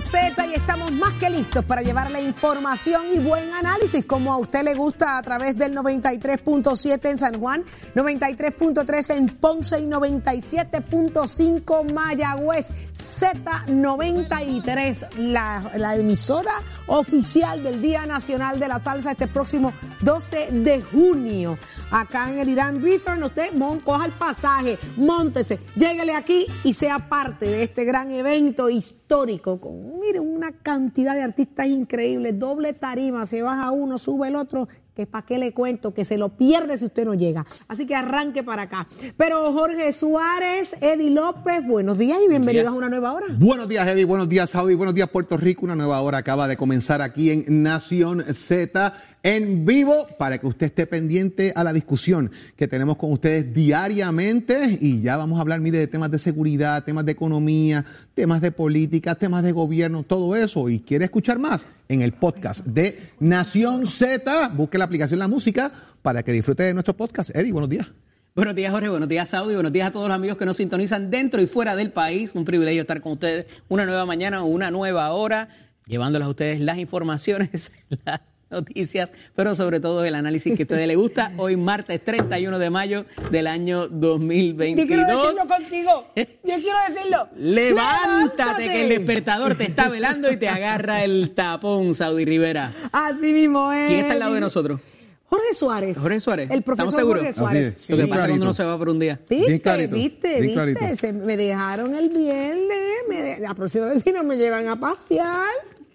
Z y estamos que listos para llevarle información y buen análisis como a usted le gusta a través del 93.7 en San Juan, 93.3 en Ponce y 97.5 Mayagüez, Z93, la, la emisora oficial del Día Nacional de la Salsa este próximo 12 de junio. Acá en el Irán Bithorn, usted mon, coja el pasaje, móntese, lléguele aquí y sea parte de este gran evento histórico con, miren, una cantidad de artistas increíbles, doble tarima, se baja uno, sube el otro, que para qué le cuento, que se lo pierde si usted no llega. Así que arranque para acá. Pero Jorge Suárez, Eddie López, buenos días y bienvenidos a una nueva hora. Buenos días, Eddie, buenos días, Saudi, buenos días, Puerto Rico. Una nueva hora acaba de comenzar aquí en Nación Z en vivo para que usted esté pendiente a la discusión que tenemos con ustedes diariamente y ya vamos a hablar, mire, de temas de seguridad, temas de economía, temas de política, temas de gobierno, todo eso. Y quiere escuchar más en el podcast de Nación Z, busque la aplicación La Música para que disfrute de nuestro podcast. Eddie, buenos días. Buenos días, Jorge. Buenos días, Saudi. Buenos días a todos los amigos que nos sintonizan dentro y fuera del país. Un privilegio estar con ustedes una nueva mañana, una nueva hora, llevándoles a ustedes las informaciones, las noticias, pero sobre todo el análisis que a ustedes les gusta. Hoy, martes 31 de mayo del año 2022. Yo quiero decirlo contigo. Yo quiero decirlo. Levántate, que el despertador te está velando y te agarra el tapón, Saudi Rivera. Así mismo es. ¿Quién está al lado de nosotros? Jorge Suárez. Jorge Suárez. El profesor ¿Estamos seguros? Jorge Suárez. Sí. Lo que pasa cuando uno se va por un día. ¿Viste? Bien clarito, ¿Viste? bien ¿Viste? Se- me dejaron el viernes. Me de- la próxima vez si no me llevan a pasear.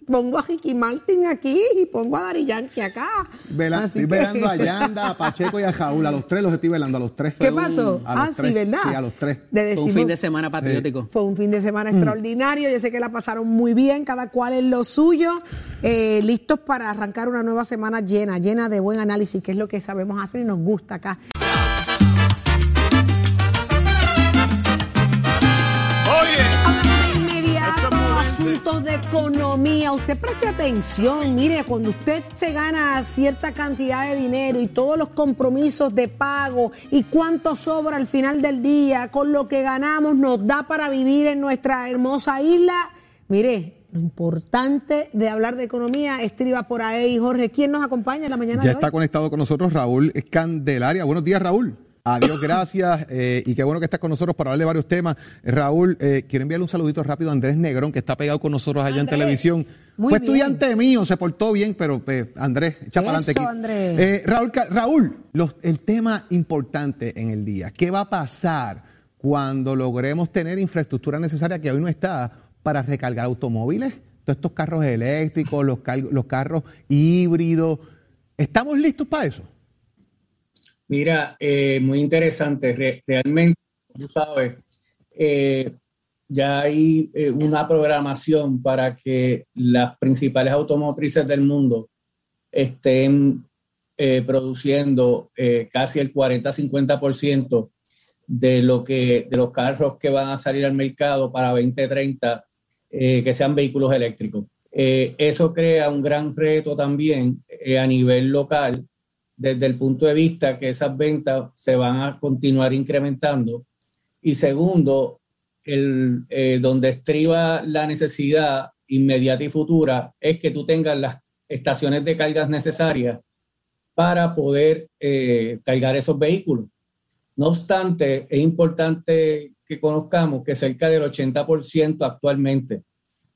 Pongo a Ricky Martin aquí y pongo a Dari Yankee acá. Vela- Así estoy que- velando a Yanda, a Pacheco y a Jaúl. A los tres los estoy velando, a los tres. ¿Qué pasó? Ah, sí. ¿verdad? Sí, a los tres. Fue un fin de semana patriótico. Fue un fin de semana Mm. extraordinario. Yo sé que la pasaron muy bien, cada cual en lo suyo. Eh, listos para arrancar una nueva semana llena, llena de buen análisis, que es lo que sabemos hacer y nos gusta acá. Asuntos de economía. Usted preste atención. Mire, cuando usted se gana cierta cantidad de dinero y todos los compromisos de pago y cuánto sobra al final del día, con lo que ganamos nos da para vivir en nuestra hermosa isla. Mire, lo importante de hablar de economía estriba por ahí. Jorge, ¿quién nos acompaña en la mañana Ya de está conectado con nosotros Raúl Candelaria. Buenos días, Raúl. Adiós, gracias. eh, y qué bueno que estás con nosotros para hablar de varios temas. Raúl, eh, quiero enviarle un saludito rápido a Andrés Negrón, que está pegado con nosotros allá Andrés, en televisión. muy Fue bien. estudiante mío, se portó bien, pero eh, Andrés, echa para adelante aquí. Andrés. Eh, Raúl, Raúl los- el tema importante en el día. ¿Qué va a pasar cuando logremos tener infraestructura necesaria que hoy no está para recargar automóviles? Todos estos carros eléctricos, los, car- los carros híbridos. ¿Estamos listos para eso? Mira, eh, muy interesante. Re- realmente, tú sabes, eh, ya hay eh, una programación para que las principales automotrices del mundo estén produciendo casi el 40-50% de lo que de los carros que van a salir al mercado para 2030 eh, que sean vehículos eléctricos. Eso crea un gran reto también a nivel local desde el punto de vista que esas ventas se van a continuar incrementando. Y segundo, el, eh, donde estriba la necesidad inmediata y futura es que tú tengas las estaciones de cargas necesarias para poder eh, cargar esos vehículos. No obstante, es importante que conozcamos que cerca del 80% actualmente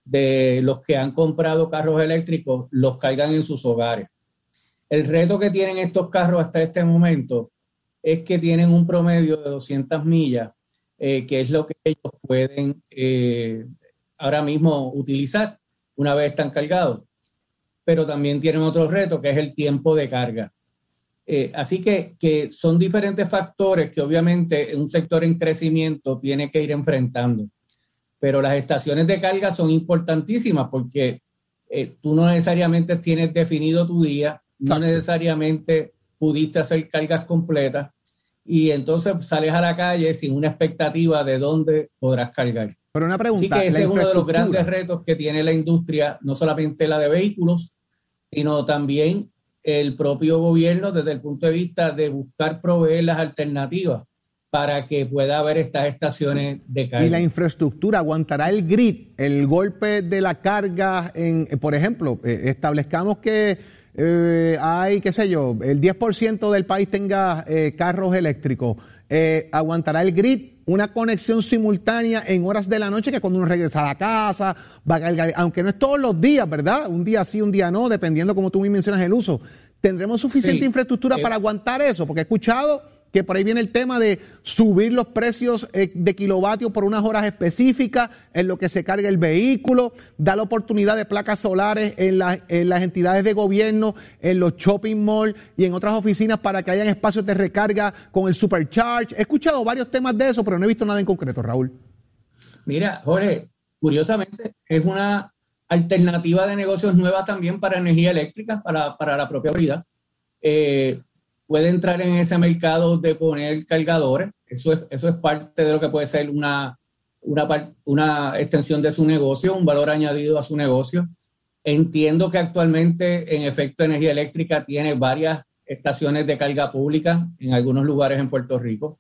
de los que han comprado carros eléctricos los cargan en sus hogares. El reto que tienen estos carros hasta este momento es que tienen un promedio de 200 millas, eh, que es lo que ellos pueden eh, ahora mismo utilizar una vez están cargados. Pero también tienen otro reto que es el tiempo de carga. Eh, así que, son diferentes factores que obviamente un sector en crecimiento tiene que ir enfrentando. Pero las estaciones de carga son importantísimas porque tú no necesariamente tienes definido tu día, no necesariamente pudiste hacer cargas completas y entonces sales a la calle sin una expectativa de dónde podrás cargar. Pero una pregunta. Así que ese es uno de los grandes retos que tiene la industria, no solamente la de vehículos, sino también el propio gobierno desde el punto de vista de buscar proveer las alternativas para que pueda haber estas estaciones de carga. Y la infraestructura aguantará el grid, el golpe de la carga, en, por ejemplo, eh, establezcamos que eh, hay, qué sé yo, el 10% del país tenga eh, carros eléctricos. aguantará el grid una conexión simultánea en horas de la noche que cuando uno regresa a la casa, va a cargar, aunque no es todos los días, ¿verdad? Un día sí, un día no, dependiendo como tú me mencionas el uso. ¿Tendremos suficiente infraestructura para aguantar eso? Porque he escuchado que por ahí viene el tema de subir los precios eh, de kilovatios por unas horas específicas en lo que se carga el vehículo, dar la oportunidad de placas solares en, las entidades de gobierno, en los shopping malls y en otras oficinas para que hayan espacios de recarga con el supercharge. He escuchado varios temas de eso, pero no he visto nada en concreto, Raúl. Mira, Jorge, curiosamente es una alternativa de negocios nueva también para energía eléctrica, para, para la propia vida. Puede entrar en ese mercado de poner cargadores. Eso es, eso es parte de lo que puede ser una, una, una extensión de su negocio, un valor añadido a su negocio. Entiendo que actualmente, en efecto, energía eléctrica tiene varias estaciones de carga pública en algunos lugares en Puerto Rico,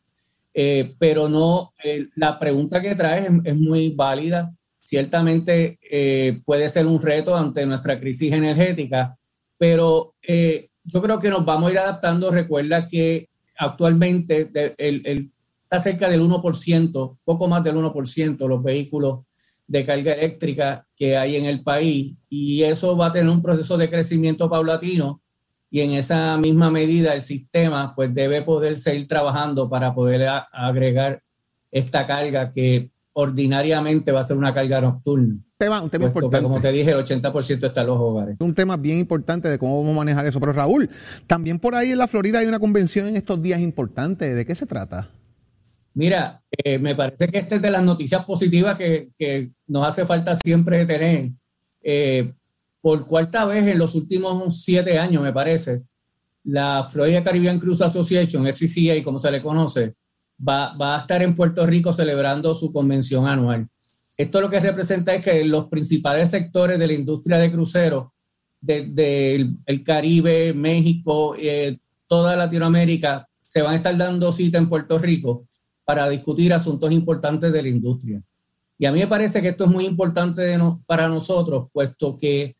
eh, pero no, eh, la pregunta que traes es, muy válida. Ciertamente eh, puede ser un reto ante nuestra crisis energética, pero yo creo que nos vamos a ir adaptando. Recuerda que actualmente está cerca del 1%, poco más del 1% los vehículos de carga eléctrica que hay en el país y eso va a tener un proceso de crecimiento paulatino y en esa misma medida el sistema pues debe poder seguir trabajando para poder agregar esta carga que ordinariamente va a ser una carga nocturna un tema importante. Como te dije, el 80% está en los hogares. Un tema bien importante de cómo vamos a manejar eso. Pero Raúl, también por ahí en la Florida hay una convención en estos días importante. ¿De qué se trata? Mira, eh, me parece que esta es de las noticias positivas que, nos hace falta siempre tener. Eh, por cuarta vez en los últimos siete años, me parece, la Florida Caribbean Cruise Association, FCCA, como se le conoce, va, va a estar en Puerto Rico celebrando su convención anual. Esto lo que representa es que los principales sectores de la industria de cruceros, del el Caribe, México, eh, toda Latinoamérica, se van a estar dando cita en Puerto Rico para discutir asuntos importantes de la industria. Y a mí me parece que esto es muy importante para nosotros, puesto que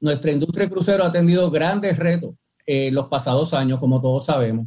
nuestra industria de cruceros ha tenido grandes retos en los pasados años, como todos sabemos.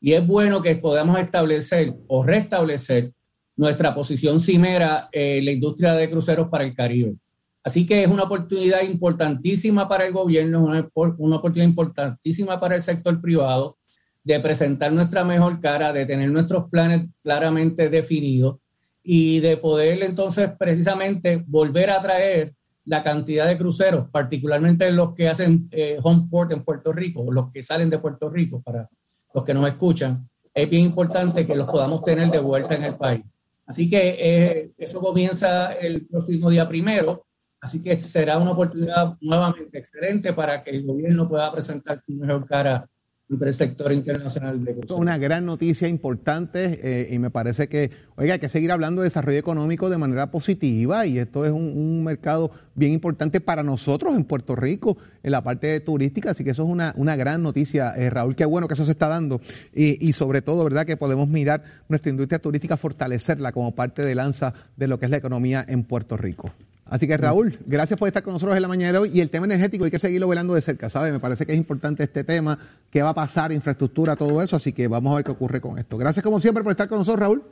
Y es bueno que podamos establecer o restablecer nuestra posición cimera en la industria de cruceros para el Caribe. Así que es una oportunidad importantísima para el gobierno, una, una oportunidad importantísima para el sector privado de presentar nuestra mejor cara, de tener nuestros planes claramente definidos y de poder entonces precisamente volver a traer la cantidad de cruceros, particularmente los que hacen eh, home port en Puerto Rico, los que salen de Puerto Rico, para los que nos escuchan, es bien importante que los podamos tener de vuelta en el país. Así que eh, eso comienza el próximo día primero. Así que será una oportunidad nuevamente excelente para que el gobierno pueda presentar su mejor cara entre sector internacional de Es una gran noticia importante eh, y me parece que, oiga, hay que seguir hablando de desarrollo económico de manera positiva y esto es un, mercado bien importante para nosotros en Puerto Rico, en la parte turística, así que eso es una, una gran noticia, eh, Raúl, qué bueno que eso se está dando y, y, sobre todo, ¿verdad?, que podemos mirar nuestra industria turística, fortalecerla como parte de lanza de lo que es la economía en Puerto Rico. Así que Raúl, gracias por estar con nosotros en la mañana de hoy. Y el tema energético hay que seguirlo velando de cerca, ¿sabes? Me parece que es importante este tema, qué va a pasar, infraestructura, todo eso. Así que vamos a ver qué ocurre con esto. Gracias como siempre por estar con nosotros, Raúl.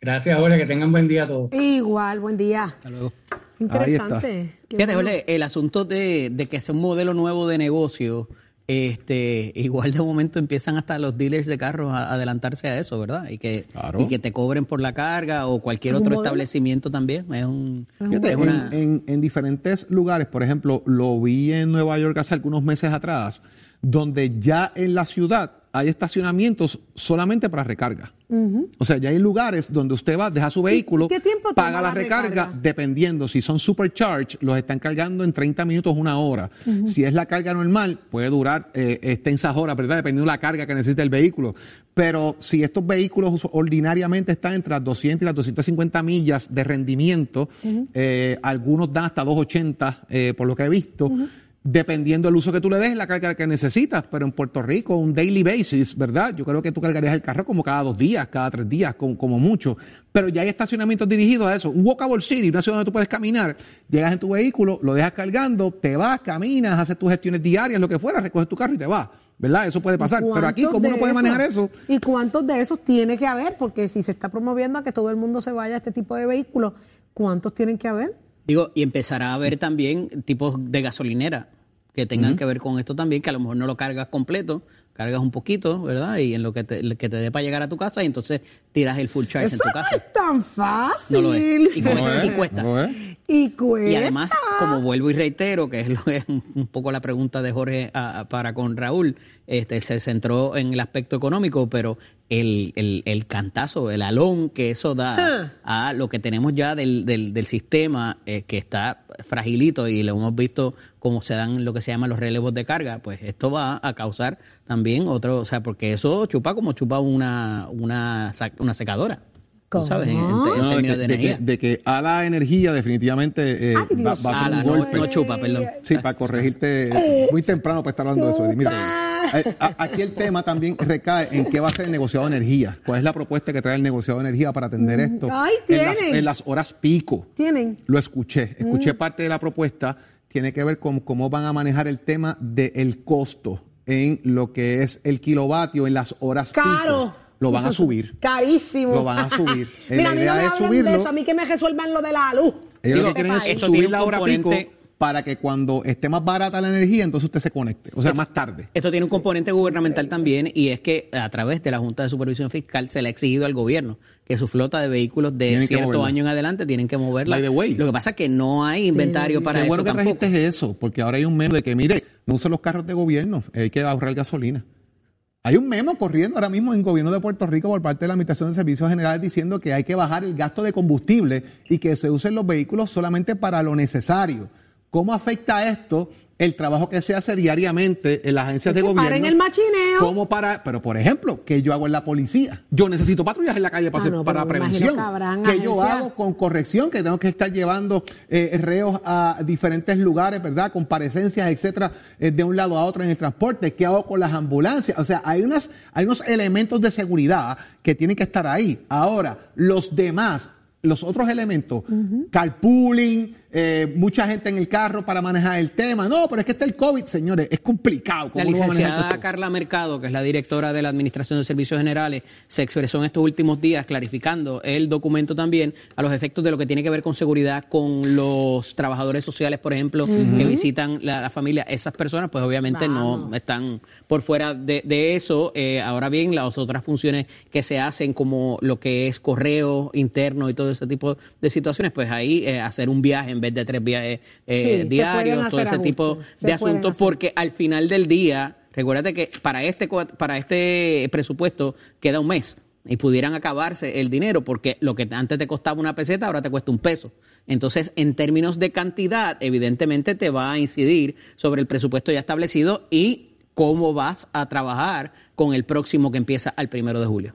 Gracias, Jorge, que tengan buen día a todos. Igual, buen día. Hasta luego. Interesante. Fíjate, el asunto de, de que es un modelo nuevo de negocio este, igual de momento empiezan hasta los dealers de carros a adelantarse a eso, ¿verdad? Y que, y que te cobren por la carga o cualquier otro establecimiento también. Es un, en, en, diferentes lugares, por ejemplo, lo vi en Nueva York hace algunos meses atrás, donde ya en la ciudad hay estacionamientos solamente para recarga. O sea, ya hay lugares donde usted va, deja su vehículo, paga la, recarga, dependiendo. Si son supercharge, los están cargando en 30 minutos, una hora. Si es la carga normal, puede durar eh, extensas horas, ¿verdad? Dependiendo de la carga que necesita el vehículo. Pero si estos vehículos ordinariamente están entre las 200 y las 250 millas de rendimiento, eh, algunos dan hasta 280, eh, por lo que he visto. Dependiendo del uso que tú le des, la carga que necesitas. Pero en Puerto Rico, un daily basis, ¿verdad? Yo creo que tú cargarías el carro como cada dos días, cada tres días, como, como mucho. Pero ya hay estacionamientos dirigidos a eso. Un walkable city, una ciudad donde tú puedes caminar, llegas en tu vehículo, lo dejas cargando, te vas, caminas, haces tus gestiones diarias, lo que fuera, recoges tu carro y te vas. ¿Verdad? Eso puede pasar. Pero aquí, ¿cómo uno puede manejar eso? ¿Y cuántos de esos tiene que haber? Porque si se está promoviendo a que todo el mundo se vaya a este tipo de vehículos, ¿cuántos tienen que haber? Digo, y empezará a haber también tipos de gasolinera que tengan que ver con esto también, que a lo mejor no lo cargas completo, cargas un poquito, ¿verdad? Y en lo que te, que te dé para llegar a tu casa y entonces tiras el full charge Eso en tu casa. no es tan fácil. No lo es. Y, No cuesta, es, y cuesta. no es. Y cuesta. Y además, como vuelvo y reitero, que es, lo, es un poco la pregunta de Jorge a- a- para con Raúl, este, se centró en el aspecto económico, pero el, el, el cantazo, el alón que eso da a lo que tenemos ya del, del, del sistema eh, que está fragilito y lo hemos visto cómo se dan lo que se llaman los relevos de carga, pues esto va a causar también otro, o sea, porque eso chupa como chupa una, una, una secadora. ¿Tú ¿Cómo? sabes? En, en- No, de, términos que, de de que- energía. de que a la energía definitivamente eh, Ay, va, a ser un no, golpe. no chupa, perdón. Sí, para corregirte muy temprano para estar hablando de eso, Eddie. Mira, eh, aquí el tema también recae en qué va a ser el negociado de energía. ¿Cuál es la propuesta que trae el negociado de energía para atender esto? Ay, en, las, tienen. en las horas pico. Tienen. Lo escuché. Escuché parte de la propuesta. Tiene que ver con cómo van a manejar el tema del costo en lo que es el kilovatio en las horas Caro. pico. Lo van a subir. Carísimo. Lo van a subir. Eh, Mira, la a mí no idea me es hablen subirlo. de eso, a mí que me resuelvan lo de la luz. Ellos lo que quieren es subir la hora pico para que cuando esté más barata la energía, entonces usted se conecte. O sea, más tarde. Esto tiene un componente gubernamental también y es que a través de la Junta de Supervisión Fiscal se le ha exigido al gobierno que su flota de vehículos de Tienen cierto año en adelante tienen que moverla. By the way. Lo que pasa es que no hay inventario para Qué eso bueno que tampoco. trajiste eso, porque ahora hay un meme de que, mire, no usen los carros de gobierno, hay que ahorrar gasolina. Hay un memo corriendo ahora mismo en el gobierno de Puerto Rico por parte de la Administración de Servicios Generales diciendo que hay que bajar el gasto de combustible y que se usen los vehículos solamente para lo necesario. ¿Cómo afecta esto el trabajo que se hace diariamente en las agencias de gobierno? paren el machineo. ¿Cómo para, pero por ejemplo, que yo hago en la policía? Yo necesito patrullas en la calle para, Ah, hacer- para prevención. que yo hago con corrección, que tengo que estar llevando eh, reos a diferentes lugares, ¿verdad? Comparecencias, etcétera, eh, de un lado a otro en el transporte. ¿Qué hago con las ambulancias? O sea, hay, unas, hay unos elementos de seguridad que tienen que estar ahí. Ahora, los demás, los otros elementos, carpooling, eh, mucha gente en el carro para manejar el tema. No, pero es que está el COVID, señores, es complicado. La ¿Cómo uno va a manejar licenciada? Carla Mercado, que es la directora de la Administración de Servicios Generales, se expresó en estos últimos días clarificando el documento también a los efectos de lo que tiene que ver con seguridad con los trabajadores sociales, por ejemplo, que visitan la, la familia. Esas personas, pues obviamente no están por fuera de, de eso. Eh, ahora bien, las otras funciones que se hacen, como lo que es correo interno y todo ese tipo de situaciones, pues ahí eh, hacer un viaje en vez de tres viajes eh, Sí, diarios, todo ese tipo se de asuntos, porque al final del día, recuérdate que para este, para este presupuesto queda un mes y pudieran acabarse el dinero, porque lo que antes te costaba una peseta ahora te cuesta un peso. Entonces, en términos de cantidad, evidentemente te va a incidir sobre el presupuesto ya establecido y cómo vas a trabajar con el próximo que empieza al primero de julio.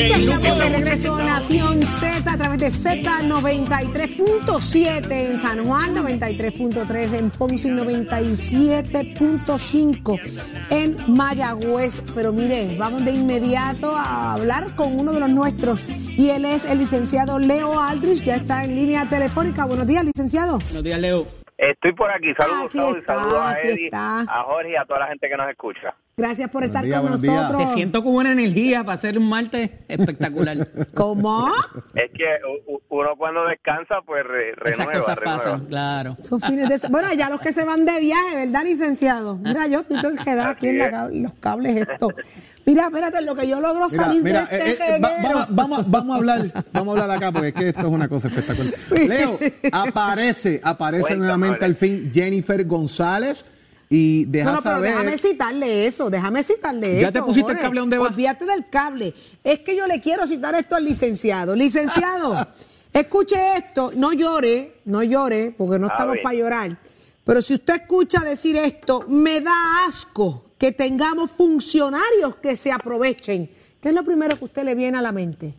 Estamos de regreso a Nación Z a través de Z93.7 en San Juan, 93.3 en Ponce y 97.5 en Mayagüez. Pero mire, vamos de inmediato a hablar con uno de los nuestros y él es el licenciado Leo Aldrich, ya está en línea telefónica. Buenos días, licenciado. Buenos días, Leo. Estoy por aquí. Saludos, Aquí está, saludos a aquí Eddie, está. a Jorge y a toda la gente que nos escucha. Gracias por estar días, con días. nosotros. Te siento con buena energía para hacer un martes espectacular. ¿Cómo? Es que uno cuando descansa, pues re- Esas renueva, cosas renueva. pasan, claro. Son fines de Bueno, ya los que se van de viaje, ¿verdad, licenciado? Mira, yo estoy todo enredada aquí en la cab- los cables esto. Mira, espérate, lo que yo logro Mira, salir mira, de eh, este eh, va- reguero. vamos, vamos, vamos a hablar, vamos a hablar acá porque es que esto es una cosa espectacular. Leo, aparece, aparece Cuéntame, nuevamente al fin Jennifer González. Y deja No, no, pero saber. déjame citarle eso, déjame citarle eso. Ya te pusiste el cable donde va. Olvídate del cable. Es que yo le quiero citar esto al licenciado. Licenciado, escuche esto, no llore, no llore, porque no A estamos para llorar. Pero si usted escucha decir esto, me da asco que tengamos funcionarios que se aprovechen. ¿Qué es lo primero que a usted le viene a la mente?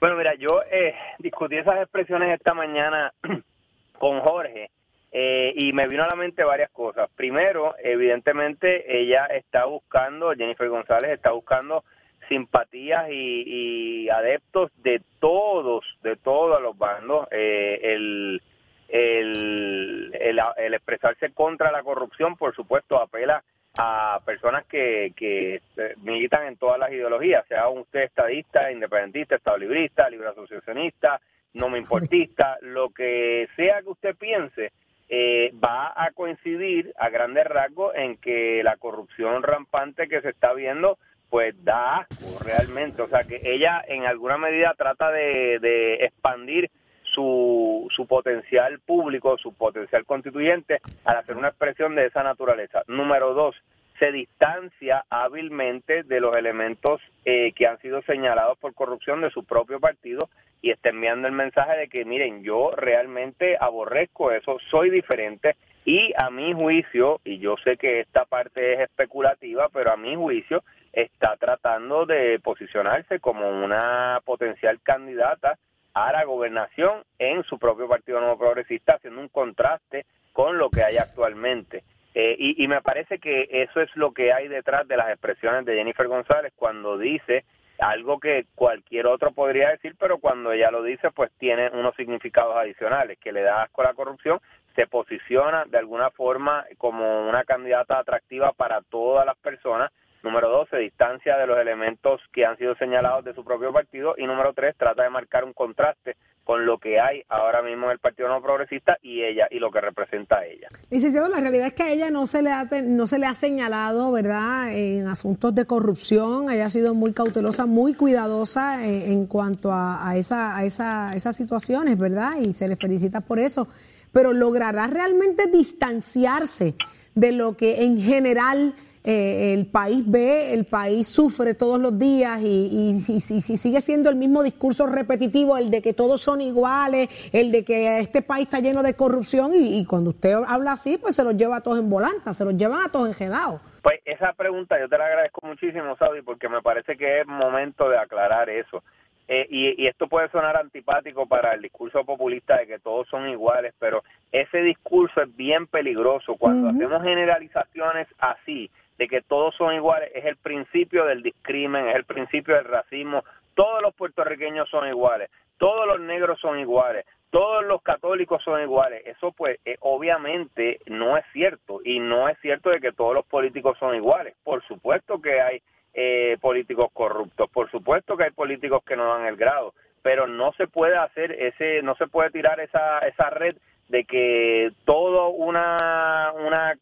Bueno, mira, yo eh, discutí esas expresiones esta mañana con Jorge eh, y me vino a la mente varias cosas. Primero, evidentemente, ella está buscando, Jennifer González está buscando simpatías y, y adeptos de todos, de todos los bandos. Eh, el, el, el, el expresarse contra la corrupción, por supuesto, apela a personas que, que eh, militan en todas las ideologías, sea usted estadista, independentista, estado librista, libre asociacionista, no me importista, lo que sea que usted piense, eh, va a coincidir a grandes rasgos en que la corrupción rampante que se está viendo pues da asco realmente, o sea que ella en alguna medida trata de, de expandir su, su potencial público, su potencial constituyente al hacer una expresión de esa naturaleza. Número dos, se distancia hábilmente de los elementos eh, que han sido señalados por corrupción de su propio partido y está enviando el mensaje de que miren, yo realmente aborrezco eso, soy diferente y a mi juicio, y yo sé que esta parte es especulativa, pero a mi juicio está tratando de posicionarse como una potencial candidata a la gobernación en su propio Partido Nuevo Progresista, haciendo un contraste con lo que hay actualmente. Eh, y, y me parece que eso es lo que hay detrás de las expresiones de Jennifer González cuando dice algo que cualquier otro podría decir, pero cuando ella lo dice, pues tiene unos significados adicionales, que le da asco a la corrupción, se posiciona de alguna forma como una candidata atractiva para todas las personas. Número dos, se distancia de los elementos que han sido señalados de su propio partido. Y número tres, trata de marcar un contraste con lo que hay ahora mismo en el Partido No Progresista y ella y lo que representa a ella. Licenciado, la realidad es que a ella no se le ha, no se le ha señalado, ¿verdad?, en asuntos de corrupción. Ella ha sido muy cautelosa, muy cuidadosa en, en cuanto a, a esa, a esa, esas situaciones, ¿verdad? Y se le felicita por eso. Pero logrará realmente distanciarse de lo que en general eh, el país ve, el país sufre todos los días y, y si sigue siendo el mismo discurso repetitivo, el de que todos son iguales, el de que este país está lleno de corrupción y, y cuando usted habla así, pues se los lleva a todos en volanta, se los llevan a todos enjedados. Pues esa pregunta yo te la agradezco muchísimo, Saudi, porque me parece que es momento de aclarar eso. Eh, y, y esto puede sonar antipático para el discurso populista de que todos son iguales, pero ese discurso es bien peligroso. Cuando hacemos generalizaciones así, de que todos son iguales, es el principio del discrimen, es el principio del racismo. Todos los puertorriqueños son iguales, todos los negros son iguales, todos los católicos son iguales. Eso pues eh, obviamente no es cierto y no es cierto de que todos los políticos son iguales. Por supuesto que hay eh, políticos corruptos, por supuesto que hay políticos que no dan el grado, pero no se puede hacer ese, no se puede tirar esa esa red de que todo una una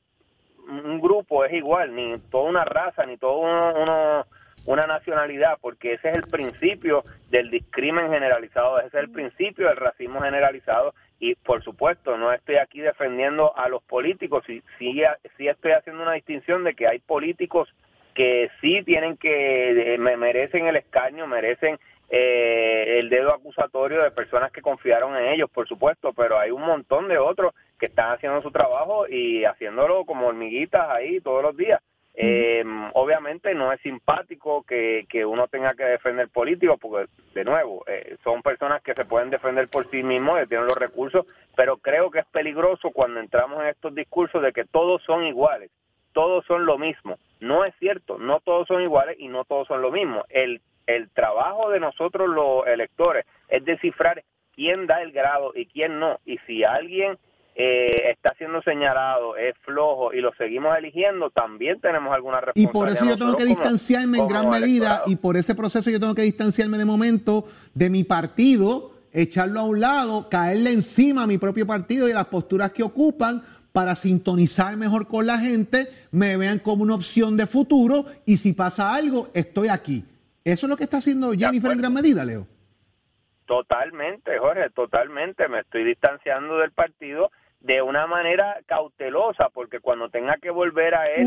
un grupo es igual, ni toda una raza, ni todo uno, uno- una nacionalidad, porque ese es el principio del discrimen generalizado, ese es el principio del racismo generalizado y por supuesto no estoy aquí defendiendo a los políticos, sí, sí, sí estoy haciendo una distinción de que hay políticos que sí tienen que, eh, me- merecen el escaño, merecen eh, el dedo acusatorio de personas que confiaron en ellos, por supuesto, pero hay un montón de otros que están haciendo su trabajo y haciéndolo como hormiguitas ahí todos los días. Eh, obviamente no es simpático que, que uno tenga que defender políticos, porque de nuevo, eh, son personas que se pueden defender por sí mismos, que tienen los recursos, pero creo que es peligroso cuando entramos en estos discursos de que todos son iguales, todos son lo mismo. No es cierto, no todos son iguales y no todos son lo mismo. El, el trabajo de nosotros los electores es descifrar quién da el grado y quién no. Y si alguien eh, está siendo señalado, es flojo y lo seguimos eligiendo, también tenemos alguna Y responsabilidad. por eso yo tengo que como- distanciarme en gran medida electorado. y por ese proceso yo tengo que distanciarme de momento de mi partido, echarlo a un lado, caerle encima a mi propio partido y las posturas que ocupan para sintonizar mejor con la gente, me vean como una opción de futuro y si pasa algo, estoy aquí. Eso es lo que está haciendo Jennifer en gran medida, Leo. Totalmente, Jorge, totalmente. Me estoy distanciando del partido de una manera cautelosa, porque cuando tenga que volver a él,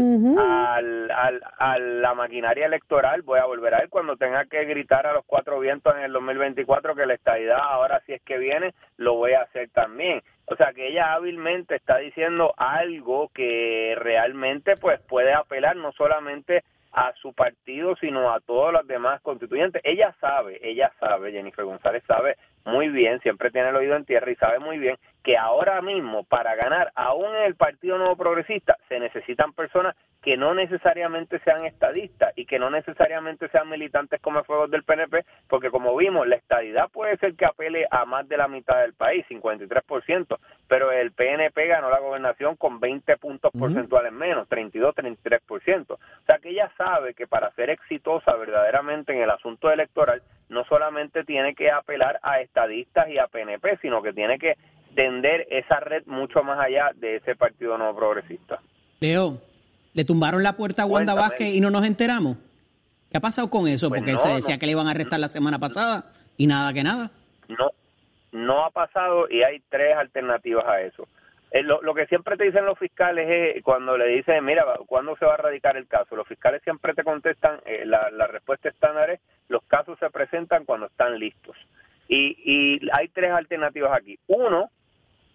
al- a la maquinaria electoral, voy a volver a él. Cuando tenga que gritar a los cuatro vientos en el 2024 que la estadidad ahora si es que viene, lo voy a hacer también. O sea que ella hábilmente está diciendo algo que realmente pues puede apelar no solamente a su partido, sino a todos los demás constituyentes. Ella sabe, ella sabe, Jennifer González sabe muy bien, siempre tiene el oído en tierra y sabe muy bien que ahora mismo para ganar, aún en el Partido Nuevo Progresista, se necesitan personas que no necesariamente sean estadistas y que no necesariamente sean militantes como fuegos del PNP, porque como vimos, la estadidad puede ser que apele a más de la mitad del país, 53%, pero el PNP ganó la gobernación con 20 puntos porcentuales menos, 32, 33%. O sea que ella sabe que para ser exitosa verdaderamente en el asunto electoral, no solamente tiene que apelar a estadistas y a PNP, sino que tiene que tender esa red mucho más allá de ese Partido Nuevo Progresista. Leo, le tumbaron la puerta a Wanda Cuéntame. Vázquez y no nos enteramos. ¿Qué ha pasado con eso? Pues Porque no, se decía no. que le iban a arrestar la semana pasada y nada que nada. No, no ha pasado y hay tres alternativas a eso. Eh, lo, lo que siempre te dicen los fiscales es cuando le dicen, mira, ¿cuándo se va a radicar el caso? Los fiscales siempre te contestan, eh, la, la respuesta estándar es, los casos se presentan cuando están listos. Y, y hay tres alternativas aquí. Uno,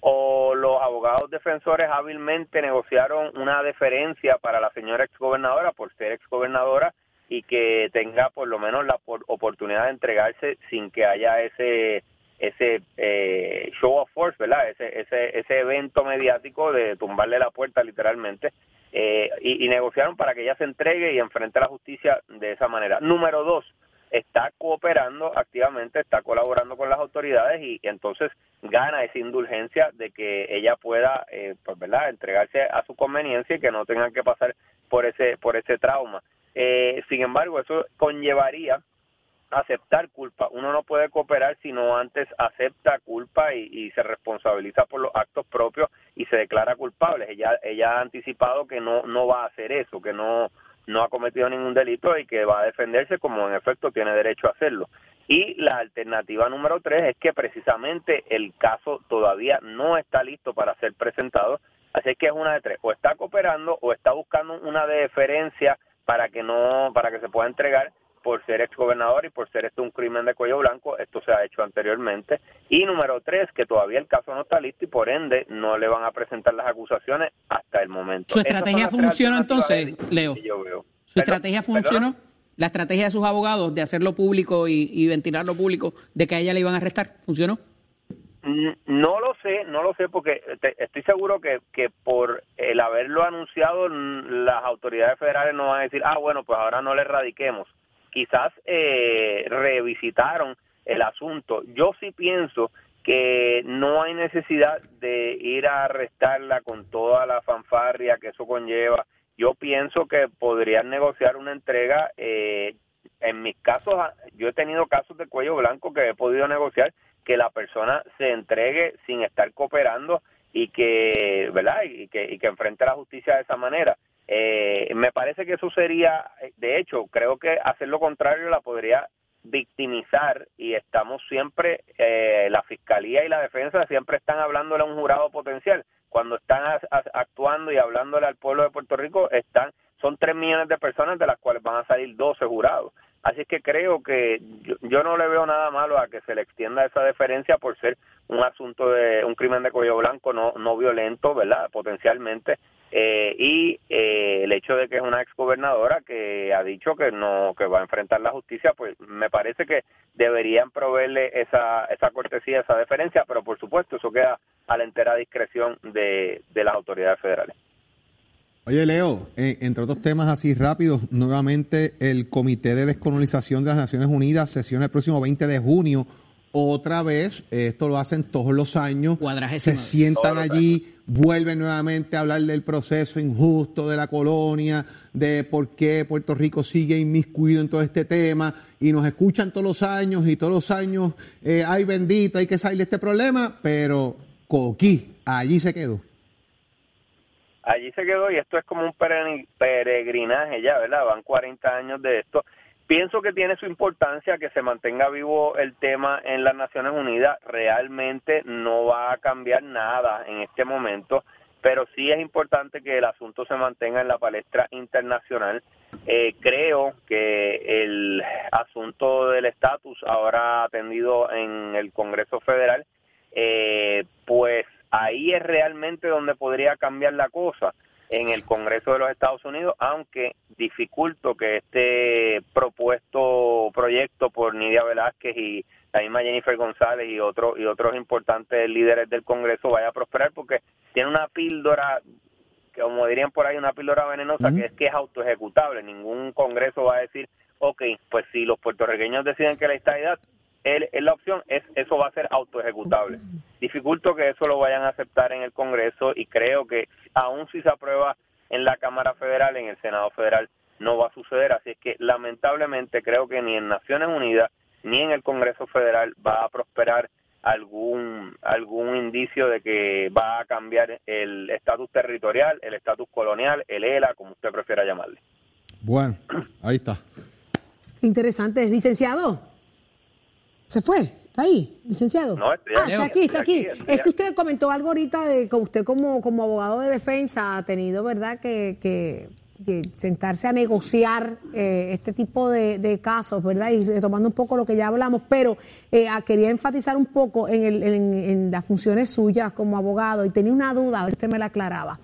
o los abogados defensores hábilmente negociaron una deferencia para la señora exgobernadora por ser exgobernadora y que tenga por lo menos la por- oportunidad de entregarse sin que haya ese ese eh, show of force, ¿verdad? Ese, ese, ese evento mediático de tumbarle la puerta literalmente eh, y, y negociaron para que ella se entregue y enfrente a la justicia de esa manera. Número dos, está cooperando activamente, está colaborando con las autoridades y, entonces gana esa indulgencia de que ella pueda, eh, pues, ¿verdad?, entregarse a su conveniencia y que no tengan que pasar por ese por ese trauma. Eh, sin embargo, eso conllevaría aceptar culpa. Uno no puede cooperar si no antes acepta culpa y, y se responsabiliza por los actos propios y se declara culpable. Ella, ella ha anticipado que no, no va a hacer eso, que no, no ha cometido ningún delito y que va a defenderse como en efecto tiene derecho a hacerlo. Y la alternativa número tres es que precisamente el caso todavía no está listo para ser presentado, así que es una de tres, o está cooperando o está buscando una deferencia para que no, para que se pueda entregar por ser exgobernador y por ser esto un crimen de cuello blanco, esto se ha hecho anteriormente. Y número tres, que todavía el caso no está listo y por ende no le van a presentar las acusaciones hasta el momento. ¿Su estrategia funcionó entonces, Leo? yo veo. ¿Su Perdón, estrategia funcionó? ¿La estrategia de sus abogados de hacerlo público y, y ventilarlo público de que a ella le iban a arrestar? ¿Funcionó? No lo sé, no lo sé porque te- estoy seguro que, que por el haberlo anunciado las autoridades federales no van a decir, ah, bueno, pues ahora no le radiquemos. Quizás eh, revisitaron el asunto. Yo sí pienso que no hay necesidad de ir a arrestarla con toda la fanfarria que eso conlleva. Yo pienso que podrían negociar una entrega. eh, en mis casos, ah, yo he tenido casos de cuello blanco que he podido negociar que la persona se entregue sin estar cooperando y que, ¿verdad? Y que, y que enfrente a la justicia de esa manera. Eh, me parece que eso sería, de hecho, creo que hacer lo contrario la podría victimizar y estamos siempre, eh, la fiscalía y la defensa siempre están hablándole a un jurado potencial. Cuando están as- actuando y hablándole al pueblo de Puerto Rico, están son tres millones de personas de las cuales van a salir 12 jurados. Así que creo que yo, yo no le veo nada malo a que se le extienda esa deferencia por ser un asunto de un crimen de cuello blanco no, no violento, ¿verdad? Potencialmente. Eh, y eh, el hecho de que es una exgobernadora que ha dicho que no que va a enfrentar la justicia, pues me parece que deberían proveerle esa, esa cortesía, esa deferencia, pero por supuesto eso queda a la entera discreción de, de las autoridades federales. Oye, Leo, eh, entre otros temas así rápidos, nuevamente el Comité de Descolonización de las Naciones Unidas sesiona el próximo 20 de junio. Otra vez, esto lo hacen todos los años. Se sientan allí, vuelven nuevamente a hablar del proceso injusto de la colonia, de por qué Puerto Rico sigue inmiscuido en todo este tema, y nos escuchan todos los años, y todos los años, eh, ay bendito, hay que salir de este problema, pero Coquí, allí se quedó. allí se quedó y esto es como un peregrin- peregrinaje ya, ¿verdad? Van 40 años de esto. Pienso que tiene su importancia que se mantenga vivo el tema en las Naciones Unidas. Realmente no va a cambiar nada en este momento, pero sí es importante que el asunto se mantenga en la palestra internacional. Eh, creo que el asunto del estatus ahora atendido en el Congreso Federal, eh, pues ahí es realmente donde podría cambiar la cosa en el Congreso de los Estados Unidos, aunque dificulto que este propuesto proyecto por Nidia Velázquez y la misma Jennifer González y otros y otros importantes líderes del Congreso vaya a prosperar porque tiene una píldora como dirían por ahí una píldora venenosa que es que es autoejecutable. Ningún Congreso va a decir ok pues si los puertorriqueños deciden que la estadidad es la opción es eso va a ser autoejecutable dificulto que eso lo vayan a aceptar en el Congreso y creo que aún si se aprueba en la Cámara Federal, en el Senado Federal, no va a suceder. Así es que lamentablemente creo que ni en Naciones Unidas ni en el Congreso Federal va a prosperar algún algún indicio de que va a cambiar el estatus territorial, el estatus colonial, el ELA, como usted prefiera llamarle. Bueno, ahí está. Interesante, licenciado. ¿Se fue? ¿Está ahí, licenciado? No, estoy ah, aquí, está aquí, está estoy aquí. estoy es que usted comentó algo ahorita de que usted como, como abogado de defensa ha tenido, ¿verdad?, que, que, que sentarse a negociar eh, este tipo de, de casos, ¿verdad? Y retomando un poco lo que ya hablamos, pero eh, ah, quería enfatizar un poco en, el, en, en las funciones suyas como abogado y tenía una duda, a ver si usted me la aclaraba.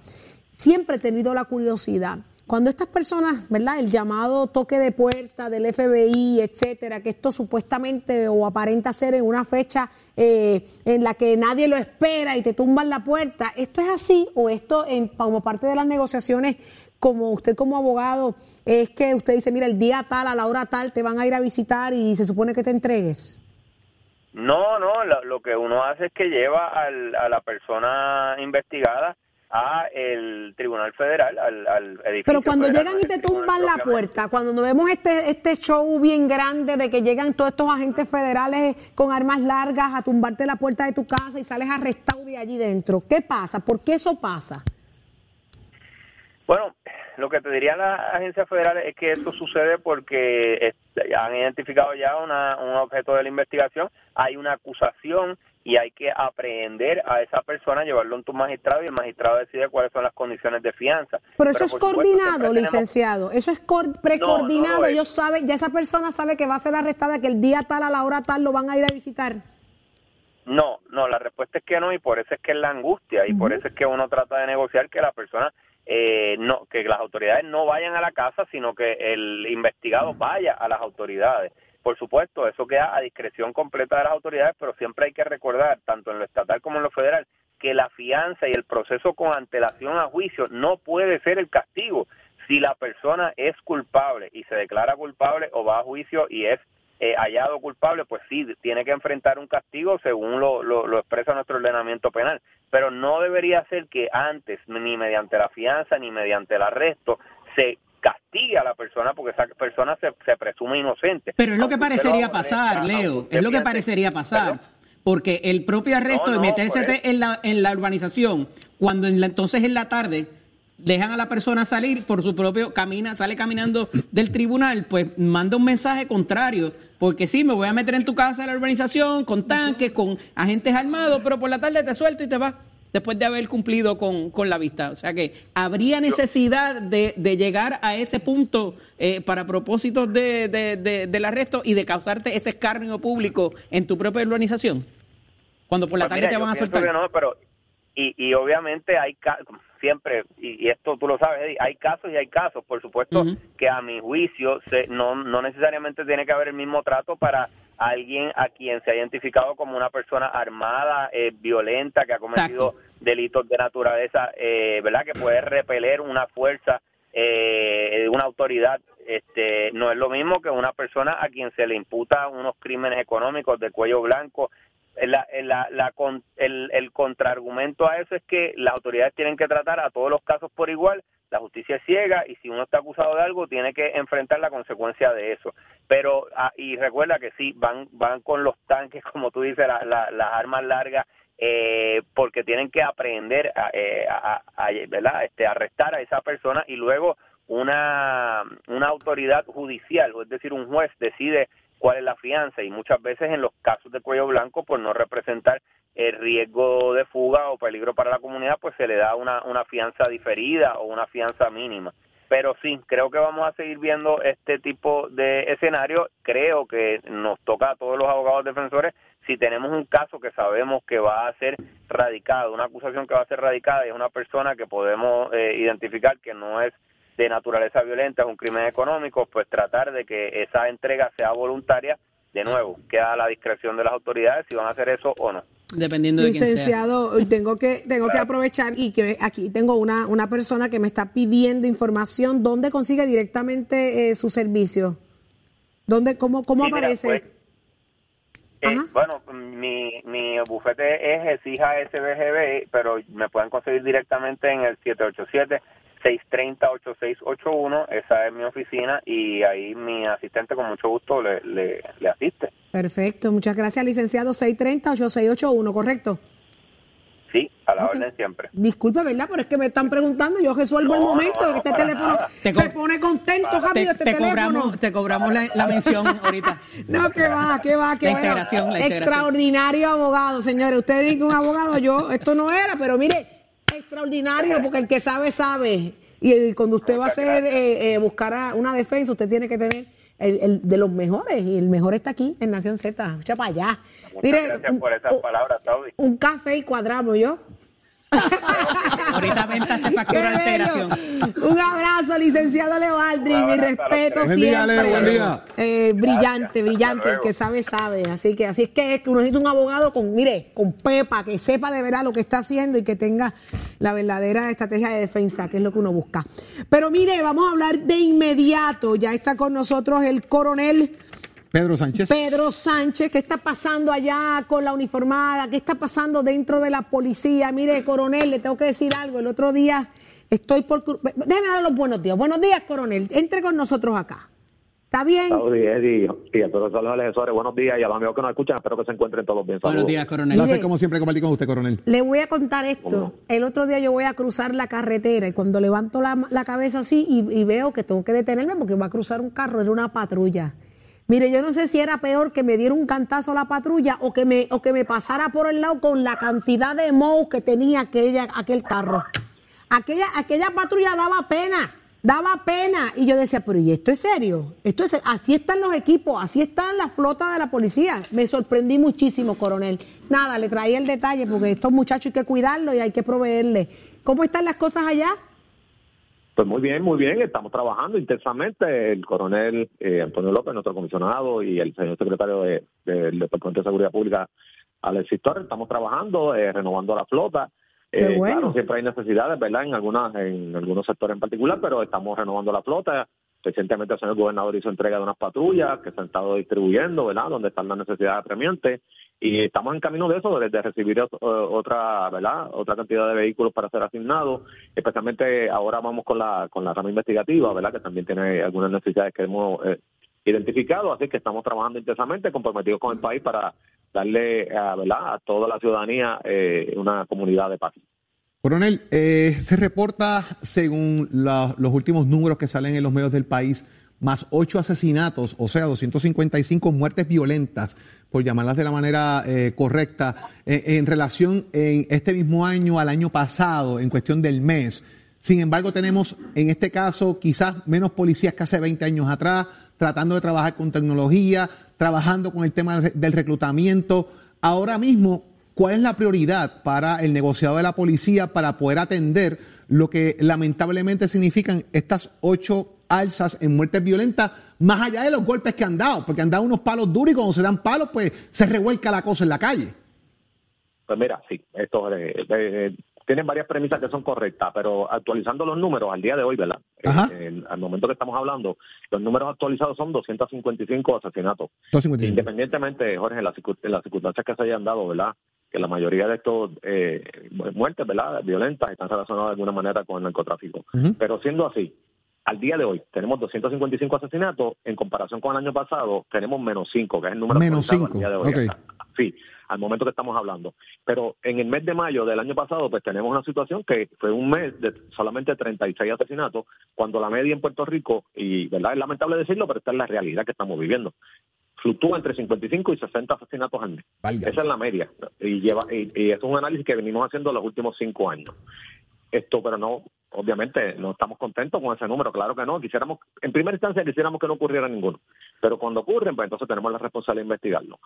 Siempre he tenido la curiosidad cuando estas personas, ¿verdad? El llamado toque de puerta del FBI, etcétera, que esto supuestamente o aparenta ser en una fecha eh, en la que nadie lo espera y te tumban la puerta, ¿esto es así o esto en, como parte de las negociaciones, como usted como abogado, es que usted dice, mira, el día tal, a la hora tal, te van a ir a visitar y se supone que te entregues? No, no, lo, que uno hace es que lleva al, a la persona investigada a el Tribunal Federal, al, al edificio. Pero cuando federal, llegan y te tumban la puerta, cuando nos vemos este, este show bien grande de que llegan todos estos agentes federales con armas largas a tumbarte la puerta de tu casa y sales arrestado de allí dentro, ¿qué pasa? ¿Por qué eso pasa? Bueno, lo que te diría la agencia federal es que eso sucede porque este, han identificado ya una, un objeto de la investigación, hay una acusación y hay que aprehender a esa persona, llevarlo ante un magistrado y el magistrado decide cuáles son las condiciones de fianza. Pero eso es supuesto, coordinado, tenemos- licenciado. Eso es precoordinado. No, no. Ellos saben, ya esa persona sabe que va a ser arrestada, que el día tal, a la hora tal, lo van a ir a visitar. No, no, la respuesta es que no y por eso es que es la angustia y por eso es que uno trata de negociar que la persona eh, no, que las autoridades no vayan a la casa, sino que el investigado vaya a las autoridades. Por supuesto, eso queda a discreción completa de las autoridades, pero siempre hay que recordar, tanto en lo estatal como en lo federal, que la fianza y el proceso con antelación a juicio no puede ser el castigo. Si la persona es culpable y se declara culpable o va a juicio y es eh, hallado culpable, pues sí, tiene que enfrentar un castigo según lo, lo, lo expresa nuestro ordenamiento penal. Pero no debería ser que antes, ni mediante la fianza, ni mediante el arresto, se castigue a la persona porque esa persona se, se presume inocente. Pero es lo que parecería pasar, Leo. Es lo que parecería pasar. Porque el propio arresto No, de meterse por eso. en la, en la urbanización, cuando en la- entonces en la tarde dejan a la persona salir por su propio camina, sale caminando del tribunal, pues manda un mensaje contrario. Porque sí, me voy a meter en tu casa de la urbanización con tanques, con agentes armados, pero por la tarde te suelto y te vas después de haber cumplido con, con la vista. O sea que habría necesidad de, de llegar a ese punto eh, para propósitos de, de- de- del arresto y de causarte ese escarnio público en tu propia urbanización. Cuando por la Pues tarde mira, te van a soltar. no, pero y, y obviamente hay siempre y, y esto tú lo sabes hay casos y hay casos por supuesto que a mi juicio se, no no necesariamente tiene que haber el mismo trato para alguien a quien se ha identificado como una persona armada eh, violenta que ha cometido Exacto. delitos de naturaleza eh, verdad que puede repeler una fuerza eh, una autoridad este no es lo mismo que una persona a quien se le imputa unos crímenes económicos de cuello blanco la, la, la el, el contraargumento a eso es que las autoridades tienen que tratar a todos los casos por igual, la justicia es ciega y si uno está acusado de algo tiene que enfrentar la consecuencia de eso. Pero, ah, y recuerda que sí, van, van con los tanques, como tú dices, la- la- las armas largas, eh, porque tienen que aprender a, eh, a- ¿verdad? Este, arrestar a esa persona y luego una, una autoridad judicial, es decir, un juez decide cuál es la fianza y muchas veces en los casos de cuello blanco, por no representar el riesgo de fuga o peligro para la comunidad, pues se le da una, una fianza diferida o una fianza mínima. Pero sí, creo que vamos a seguir viendo este tipo de escenario. Creo que nos toca a todos los abogados defensores si tenemos un caso que sabemos que va a ser radicado, una acusación que va a ser radicada y es una persona que podemos eh, identificar que no es de naturaleza violenta, es un crimen económico, pues tratar de que esa entrega sea voluntaria, de nuevo, queda a la discreción de las autoridades si van a hacer eso o no. Dependiendo de quién sea. Licenciado, tengo que tengo que aprovechar y que aquí tengo una, una persona que me está pidiendo información. ¿Dónde consigue directamente eh, su servicio? ¿Dónde, cómo, cómo Sí, mira, aparece? pues, Eh, bueno, mi, mi bufete es Exija SBGB, pero me pueden conseguir directamente en el 787-630-8681. Esa es mi oficina y ahí mi asistente con mucho gusto le, le, le asiste. Perfecto, muchas gracias, licenciado 630-8681, ¿correcto? Sí, a la orden siempre. Disculpe, ¿verdad? Pero es que me están preguntando, yo resuelvo el No, momento no, este teléfono nada. Te se pone contento Te, rápido este te teléfono. cobramos, te cobramos la, la mención ahorita. No, que va, que va, que bueno. integración. Extraordinario abogado, señores. Usted necesita un abogado, yo, esto no era, pero mire, extraordinario, porque el que sabe, sabe. Y cuando usted va a hacer, eh, eh, buscar a una defensa, usted tiene que tener el, el de los mejores, y el mejor está aquí, en Nación Z. Echa para allá. Muchas Mire, gracias un, por esas un- palabras, Saudi. un café y cuadramos yo. Ahorita venta te factura la integración. Un abrazo, licenciado Leo Aldrin. Mi respeto tres. Buen día, siempre. Leo, buen día. Eh, brillante, brillante. El que sabe, sabe. Así que así es que es que uno necesita un abogado con, mire, con pepa, que sepa de verdad lo que está haciendo y que tenga la verdadera estrategia de defensa, que es lo que uno busca. Pero mire, vamos a hablar de inmediato. Ya está con nosotros el coronel. Pedro Sánchez. Pedro Sánchez, ¿qué está pasando allá con la uniformada? ¿Qué está pasando dentro de la policía? Mire, coronel, le tengo que decir algo. El otro día estoy por... Déjeme dar los buenos días. Buenos días, coronel. Entre con nosotros acá. ¿Está bien? Y a todos los asesores, buenos días y a los amigos que nos escuchan, espero que se encuentren todos bien. Buenos días, coronel. Placer, Mire. como siempre, compartir con usted, coronel. Le voy a contar esto. El otro día yo voy a cruzar la carretera y cuando levanto la, la cabeza así y, y veo que tengo que detenerme porque va a cruzar un carro, era una patrulla. Mire, yo no sé si era peor que me diera un cantazo a la patrulla o que me, o que me pasara por el lado con la cantidad de moho que tenía aquella, aquel carro. Aquella, aquella patrulla daba pena, daba pena. Y yo decía, pero ¿y esto es serio? Esto es así están los equipos, así está la flota de la policía. Me sorprendí muchísimo, coronel. Nada, le traía el detalle porque estos muchachos hay que cuidarlos y hay que proveerles. ¿Cómo están las cosas allá? Pues muy bien, muy bien, estamos trabajando intensamente. El coronel eh, Antonio López, nuestro comisionado, y el señor secretario de- del Departamento de Seguridad Pública, Alexis Torres, estamos trabajando, eh, renovando la flota. Eh, bueno. Claro, siempre hay necesidades, ¿verdad? En algunas, en algunos sectores en particular, pero estamos renovando la flota. Recientemente el señor gobernador hizo entrega de unas patrullas que se han estado distribuyendo, ¿verdad? Donde están las necesidades apremiantes. Y estamos en camino de eso, de, de recibir ot- otra, ¿verdad? Otra cantidad de vehículos para ser asignados. Especialmente ahora vamos con la, con la rama investigativa, ¿verdad? Que también tiene algunas necesidades que hemos eh, identificado. Así que estamos trabajando intensamente, comprometidos con el país para darle, a, ¿verdad? A toda la ciudadanía eh, una comunidad de paz. Coronel, eh, se reporta, según los últimos números que salen en los medios del país, más ocho asesinatos, o sea, 255 muertes violentas, por llamarlas de la manera eh, correcta, eh, en relación en este mismo año al año pasado, en cuestión del mes. Sin embargo, tenemos en este caso quizás menos policías que hace 20 años atrás, tratando de trabajar con tecnología, trabajando con el tema del re- del reclutamiento. Ahora mismo, ¿cuál es la prioridad para el negociado de la policía para poder atender lo que lamentablemente significan estas ocho alzas en muertes violentas, más allá de los golpes que han dado? Porque han dado unos palos duros y cuando se dan palos, pues se revuelca la cosa en la calle. Pues mira, sí, esto eh, eh, tienen varias premisas que son correctas, pero actualizando los números al día de hoy, ¿verdad? Ajá. Eh, en- al momento que estamos hablando, los números actualizados son 255 asesinatos. 255. Independientemente, Jorge, en las, circun- en las circunstancias que se hayan dado, ¿verdad? Que la mayoría de estos eh, mu- muertes, ¿verdad? Violentas están relacionadas de alguna manera con el narcotráfico. Pero siendo así, al día de hoy tenemos 255 asesinatos, en comparación con el año pasado tenemos menos 5, que es el número Menos al día de hoy. ok. sí, al momento que estamos hablando. Pero en el mes de mayo del año pasado, pues tenemos una situación que fue un mes de solamente 36 asesinatos, cuando la media en Puerto Rico, y verdad es lamentable decirlo, pero esta es la realidad que estamos viviendo fluctúa entre 55 y 60 asesinatos al mes. Esa es la media. Y, lleva, y, y es un análisis que venimos haciendo los últimos cinco años. Esto, pero no, obviamente no estamos contentos con ese número, claro que no. Quisiéramos, en primera instancia, quisiéramos que no ocurriera ninguno. Pero cuando ocurren, pues entonces tenemos la responsabilidad de investigarlo.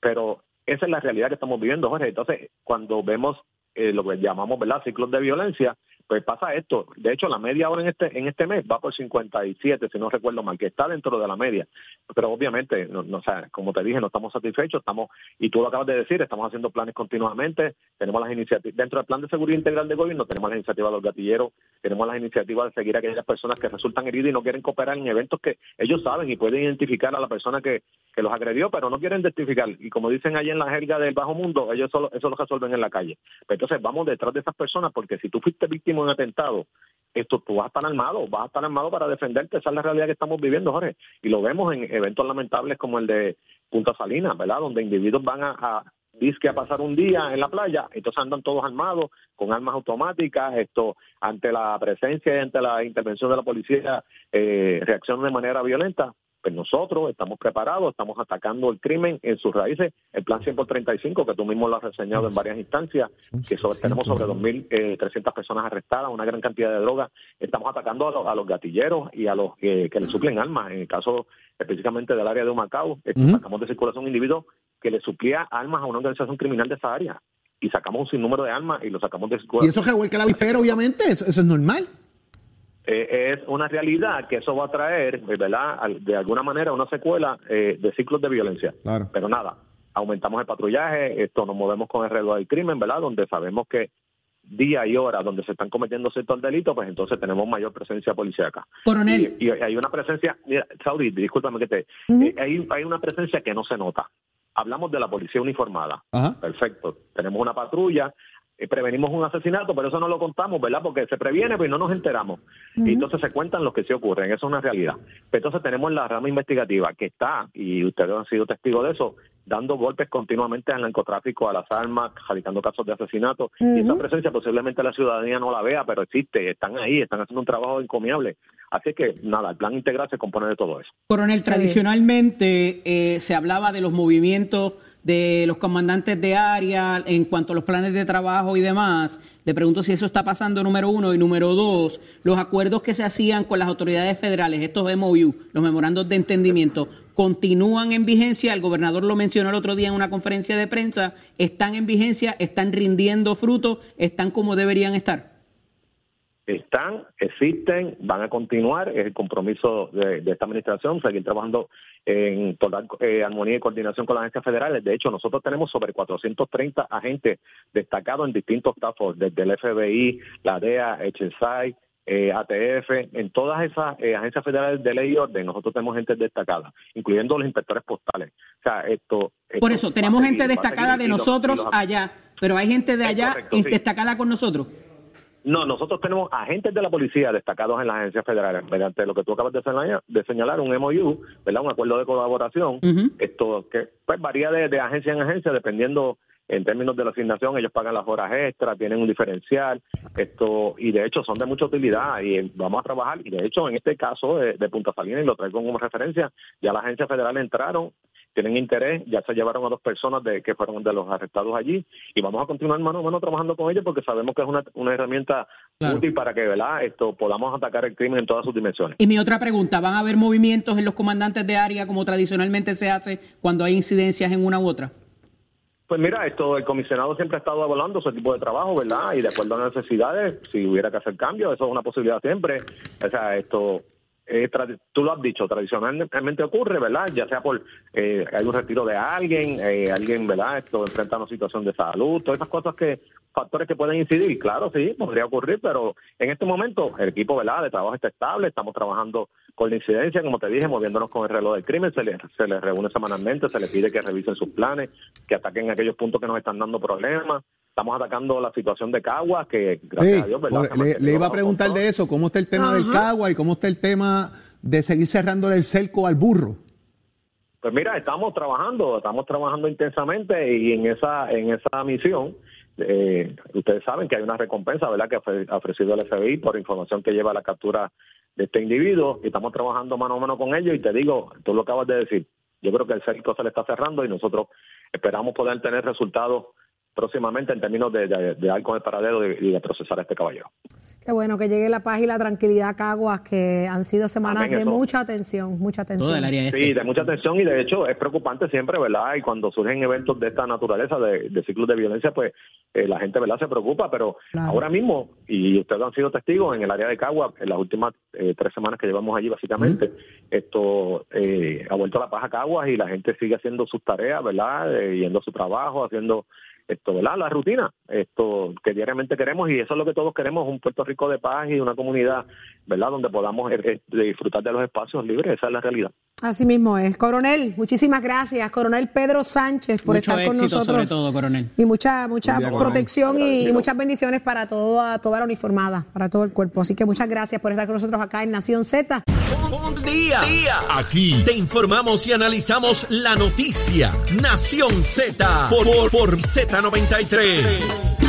Pero esa es la realidad que estamos viviendo, Jorge. Entonces, cuando vemos eh, lo que llamamos, ¿verdad?, ciclos de violencia, pues pasa esto. De hecho, la media hora en este en este mes va por 57, si no recuerdo mal, que está dentro de la media. Pero obviamente, no, no, o como te dije, no estamos satisfechos, estamos y tú lo acabas de decir, estamos haciendo planes continuamente, tenemos las iniciativas dentro del plan de seguridad integral de gobierno, tenemos las iniciativas de los gatilleros, tenemos las iniciativas de seguir a aquellas personas que resultan heridas y no quieren cooperar en eventos que ellos saben y pueden identificar a la persona que, que los agredió, pero no quieren identificar. Y como dicen allí en la jerga del bajo mundo, ellos solo, eso lo resuelven en la calle. Pero entonces vamos detrás de esas personas porque si tú fuiste víctima de un atentado, esto tú vas a estar armado, vas a estar armado para defenderte, esa es la realidad que estamos viviendo, Jorge. Y lo vemos en eventos lamentables como el de Punta Salinas, ¿verdad? Donde individuos van a, a disque a pasar un día en la playa, entonces andan todos armados, con armas automáticas, esto ante la presencia y ante la intervención de la policía eh, reaccionan de manera violenta, pues nosotros estamos preparados, estamos atacando el crimen en sus raíces. El plan 100 por 35, que tú mismo lo has reseñado en varias instancias, que sobre, tenemos sobre 2.300 personas arrestadas, una gran cantidad de drogas. Estamos atacando a, los, a los gatilleros y a los que, que le suplen armas. En el caso específicamente del área de Humacao, sacamos de circulación un individuo que le suplía armas a una organización criminal de esa área. Y sacamos un sinnúmero de armas y lo sacamos de circulación. Y eso revuelca la vispera, obviamente, eso, eso es normal. Eh, es una realidad que eso va a traer, ¿verdad? De alguna manera una secuela eh, de ciclos de violencia. Claro. Pero nada, aumentamos el patrullaje, esto nos movemos con el reloj del crimen, ¿verdad? Donde sabemos que día y hora donde se están cometiendo ciertos delitos, pues entonces tenemos mayor presencia policíaca. Coronel. Y, y hay una presencia, mira, Saudi, discúlpame que te, uh -huh. eh, hay, hay una presencia que no se nota. Hablamos de la policía uniformada. Ajá. Perfecto. Tenemos una patrulla, eh, prevenimos un asesinato, pero eso no lo contamos, ¿verdad? Porque se previene, pero no nos enteramos. Uh -huh. Y entonces se cuentan los que sí ocurren, eso es una realidad. Pero entonces tenemos la rama investigativa que está, y ustedes han sido testigos de eso, dando golpes continuamente al narcotráfico, a las armas, radicando casos de asesinato. Uh -huh. Y esa presencia posiblemente la ciudadanía no la vea, pero existe, están ahí, están haciendo un trabajo encomiable. Así que nada, el plan integral se compone de todo eso. Coronel, tradicionalmente eh, se hablaba de los movimientos de los comandantes de área en cuanto a los planes de trabajo y demás. Le pregunto si eso está pasando, número uno. Y número dos, los acuerdos que se hacían con las autoridades federales, estos MOU, los memorandos de entendimiento, ¿continúan en vigencia? El gobernador lo mencionó el otro día en una conferencia de prensa. ¿Están en vigencia? ¿Están rindiendo frutos? ¿Están como deberían estar? Están, existen, van a continuar, es el compromiso de, de esta administración, seguir trabajando en total eh, armonía y coordinación con las agencias federales. De hecho, nosotros tenemos sobre 430 agentes destacados en distintos staff desde el FBI, la DEA, HSI, eh, ATF, en todas esas eh, agencias federales de ley y orden, nosotros tenemos gente destacada, incluyendo los inspectores postales. O sea, esto, esto Por eso, tenemos gente seguir, destacada de nosotros los, allá, pero hay gente de allá correcto, sí. destacada con nosotros. No, nosotros tenemos agentes de la policía destacados en las agencias federales, mediante lo que tú acabas de señalar, de señalar un MOU, ¿verdad? Un acuerdo de colaboración, uh -huh. esto que pues varía de, de, agencia en agencia dependiendo en términos de la asignación, ellos pagan las horas extras, tienen un diferencial, esto y de hecho son de mucha utilidad y vamos a trabajar y de hecho en este caso de, de Punta Salinas y lo traigo como referencia, ya las agencias federales entraron tienen interés, ya se llevaron a dos personas de que fueron de los arrestados allí y vamos a continuar mano a mano trabajando con ellos porque sabemos que es una, una herramienta claro. útil para que ¿verdad? esto podamos atacar el crimen en todas sus dimensiones. Y mi otra pregunta, ¿van a haber movimientos en los comandantes de área como tradicionalmente se hace cuando hay incidencias en una u otra? Pues mira, esto el comisionado siempre ha estado evaluando ese tipo de trabajo, ¿verdad? Y de acuerdo a las necesidades, si hubiera que hacer cambios, eso es una posibilidad siempre. O sea, esto eh, tú lo has dicho, tradicionalmente ocurre, ¿verdad? Ya sea por eh, hay retiro de alguien, eh, alguien, ¿verdad? Esto enfrenta una situación de salud, todas esas cosas que, factores que pueden incidir, claro, sí, podría ocurrir, pero en este momento el equipo, ¿verdad? De trabajo está estable, estamos trabajando con la incidencia, como te dije, moviéndonos con el reloj del crimen, se les, se les reúne semanalmente, se les pide que revisen sus planes, que ataquen aquellos puntos que nos están dando problemas, estamos atacando la situación de Cagua, que gracias sí, a Dios, ¿verdad? Le, le, iba a preguntar de eso, ¿cómo está el tema Ajá. del Cagua y cómo está el tema de seguir cerrándole el cerco al burro? Pues mira, estamos trabajando, estamos trabajando intensamente y en esa en esa misión, eh, ustedes saben que hay una recompensa, ¿verdad?, que ha ofrecido el FBI por información que lleva a la captura de este individuo y estamos trabajando mano a mano con ellos y te digo, tú lo acabas de decir, yo creo que el cerco se le está cerrando y nosotros esperamos poder tener resultados próximamente en términos de, de, de dar con el paradero y de, procesar a este caballero. Qué bueno que llegue la paz y la tranquilidad a Caguas, que han sido semanas de mucha atención, mucha atención. Este. Sí, de mucha atención y de hecho es preocupante siempre, ¿verdad? Y cuando surgen eventos de esta naturaleza, de, ciclos de violencia, pues eh, la gente, ¿verdad? Se preocupa, pero ahora mismo, y ustedes han sido testigos en el área de Caguas, en las últimas eh, tres semanas que llevamos allí, básicamente, esto eh, ha vuelto la paz a Caguas y la gente sigue haciendo sus tareas, ¿verdad? yendo a su trabajo, haciendo esto, ¿verdad? La rutina, esto que diariamente queremos y eso es lo que todos queremos, un Puerto Rico de paz y una comunidad, ¿verdad? Donde podamos eh, eh, disfrutar de los espacios libres, esa es la realidad. Así mismo es. Coronel, muchísimas gracias. Coronel Pedro Sánchez por estar con nosotros. Sobre todo, coronel. Y mucha, mucha protección y, muchas bendiciones para toda, toda la uniformada, para todo el cuerpo. Así que muchas gracias por estar con nosotros acá en Nación Z. Un día. día. Aquí te informamos y analizamos la noticia. Nación Z por, por Z93.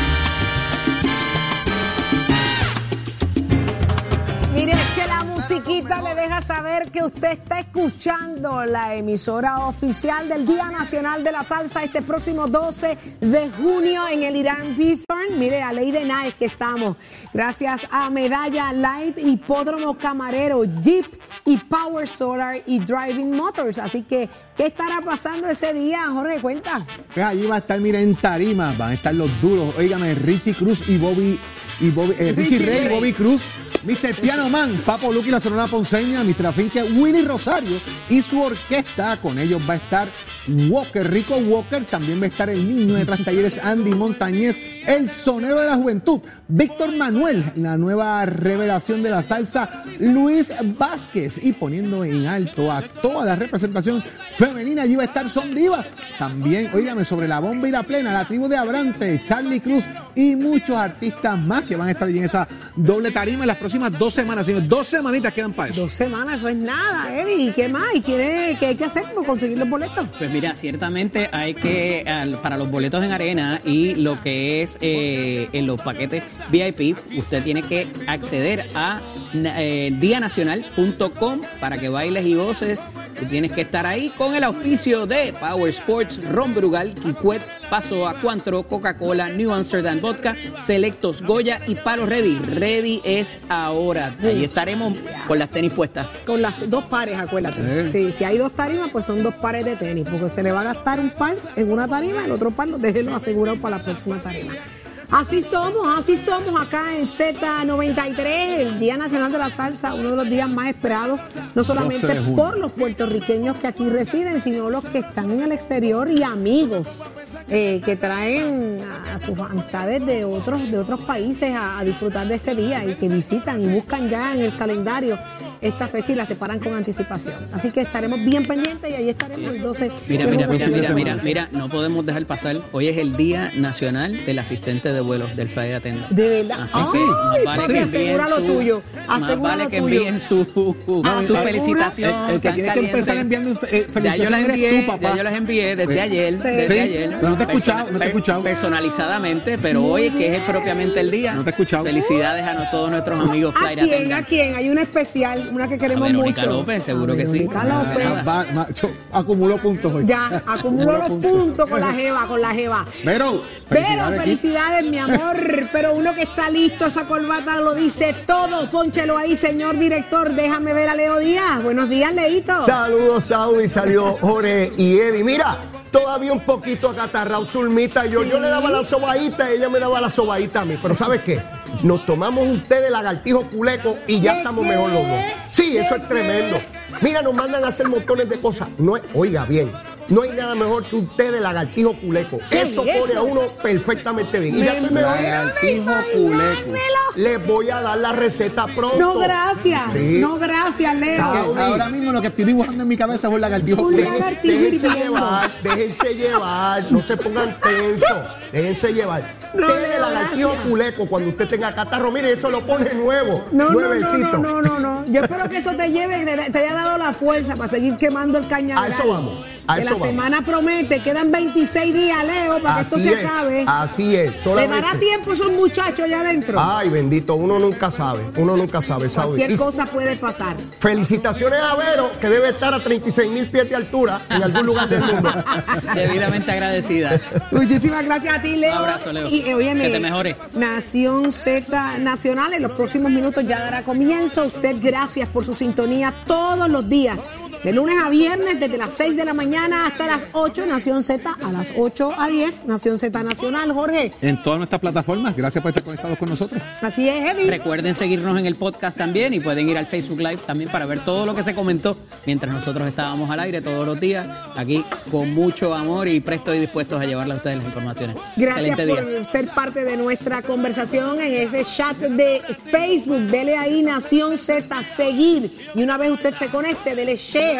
Musiquita le deja saber que usted está escuchando la emisora oficial del Día Nacional de la Salsa este próximo 12 de junio en el Irán Bithorn. Mire, a Ley de Night que estamos. Gracias a Medalla Light, Hipódromo Camarero, Jeep y Power Solar y Driving Motors. Así que, ¿qué estará pasando ese día, Jorge? Cuenta. Pues allí va a estar, mire, en tarima, van a estar los duros. Óigame, Richie Cruz y Bobby, y Bobby eh, Richie, Rey y Bobby Cruz Mr. Piano Man, Papo Lucky, la Sonora Ponceña, Mr. Afinque, Willy Rosario y su orquesta. Con ellos va a estar Walker, Rico Walker. También va a estar el niño de Tras Talleres, Andy Montañez, el sonero de la juventud, Víctor Manuel, la nueva revelación de la salsa, Luis Vázquez. Y poniendo en alto a toda la representación femenina, allí va a estar Son Divas. También, oígame, sobre la bomba y la plena, la tribu de Abrante, Charlie Cruz y muchos artistas más que van a estar allí en esa doble tarima en las próximas dos semanas, señor. Dos semanitas quedan para eso. Dos semanas, eso es nada, Eddie. ¿Y qué más? ¿Y qué, qué hay que hacer para conseguir los boletos? Pues mira, ciertamente hay que, para los boletos en arena y lo que es eh, en los paquetes VIP, usted tiene que acceder a eh, dianacional.com para que bailes y goces. Tú tienes que estar ahí con el auspicio de Power Sports, Ron Brugal, Kikwet, Paso a Cuantro, Coca-Cola, New Amsterdam Vodka, Selectos Goya y Palo Ready. Ready es ahora. Ahí estaremos con las tenis puestas. Con las dos pares, acuérdate. Sí, si hay dos tarimas, pues son dos pares de tenis, porque se le va a gastar un par en una tarima, el otro par lo déjenlo asegurado para la próxima tarima. Así somos, así somos acá en Z93, el Día Nacional de la Salsa, uno de los días más esperados, no solamente por los puertorriqueños que aquí residen, sino los que están en el exterior y amigos eh, que traen a sus amistades de otros, de otros países a, disfrutar de este día y que visitan y buscan ya en el calendario esta fecha y la separan con anticipación. Así que estaremos bien pendientes y ahí estaremos el 12 mira, mira, mira, mira, mira, mira, no podemos dejar pasar. Hoy es el Día Nacional del Asistente de vuelos del Flight Attendant. De verdad. Así Ay, vale que asegura lo tuyo. Asegura vale que envíen su, su felicitación. El, que tiene que empezar enviando eh, felicitaciones eres tú, papá. Ya yo las envié desde ayer. Desde ayer. no te he escuchado, no te he escuchado. Personalizadamente, pero hoy que es propiamente el día. No te he escuchado. Felicidades a todos nuestros amigos Flight ¿A quién? ¿A quién? Hay una especial, una que queremos a mucho. López, seguro que sí. López. acumuló puntos hoy. Ya, acumuló los puntos con la jeva, con la jeva. Pero, pero felicidades, mi amor. Pero uno que está listo, esa corbata lo dice todo. Pónchelo ahí, señor director. Déjame ver a Leo Díaz. Buenos días, Leito. Saludos, Saudi. Salió Jorge y Eddie. Mira, todavía un poquito acatarrado, Zulmita. Yo, yo le daba la sobadita, ella me daba la sobadita a mí. Pero ¿sabes qué? Nos tomamos un té de lagartijo culeco y ya estamos mejor los dos. Sí, eso es tremendo. Mira, nos mandan a hacer montones de cosas. No oiga bien, No hay nada mejor que usted de lagartijo culeco. ¿Qué Eso es pone a uno perfectamente bien. Y ya estoy mejor. Lagartijo culeco. Les voy a dar la receta pronto. No, gracias. Sí. No, gracias, Leo. Ahora mismo lo que estoy dibujando en mi cabeza es un lagartijo Un culeco. lagartijo Déjense hirviendo. llevar, déjense llevar, no se pongan tensos, déjense llevar. No, Té de lagartijo gracias. culeco cuando usted tenga catarro, mire, eso lo pone nuevo, No, no, no, nuevecito. no, no, no, no. Yo espero que eso te lleve, te, te haya dado la fuerza para seguir quemando el cañaveral. A eso vamos, a que la vamos. semana promete, quedan 26 días, Leo, para que esto se acabe. así es, ¿Le solamente. dará tiempo a esos muchachos allá adentro? Ay, bendito, uno nunca sabe, uno nunca sabe, Saudi. Cualquier Y cosa puede pasar. felicitaciones a Vero, que debe estar a 36 mil pies de altura en algún lugar del mundo. Debidamente agradecida. Muchísimas gracias a ti, Leo. Un abrazo, Leo. Y eh, óyeme, Que te mejores. Nación Z Nacional en los próximos minutos ya dará comienzo. Usted, gracias por su sintonía todos los días. De lunes a viernes, desde las 6 de la mañana hasta las 8, Nación Z, a las 8 a 10, Nación Z Nacional, Jorge. En todas nuestras plataformas. Gracias por estar conectados con nosotros. Así es, Evi. Recuerden seguirnos en el podcast también y pueden ir al Facebook Live también para ver todo lo que se comentó mientras nosotros estábamos al aire todos los días, aquí con mucho amor y presto y dispuestos a llevarle a ustedes las informaciones. Gracias Excelente por día. ser parte de nuestra conversación en ese chat de Facebook. Dele ahí Nación Z, seguir. Y una vez usted se conecte, dele share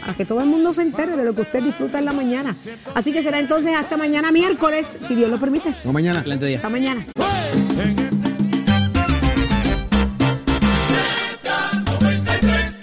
para que todo el mundo se entere de lo que usted disfruta en la mañana. Así que será entonces hasta mañana miércoles, si Dios lo permite. No mañana. Hasta mañana.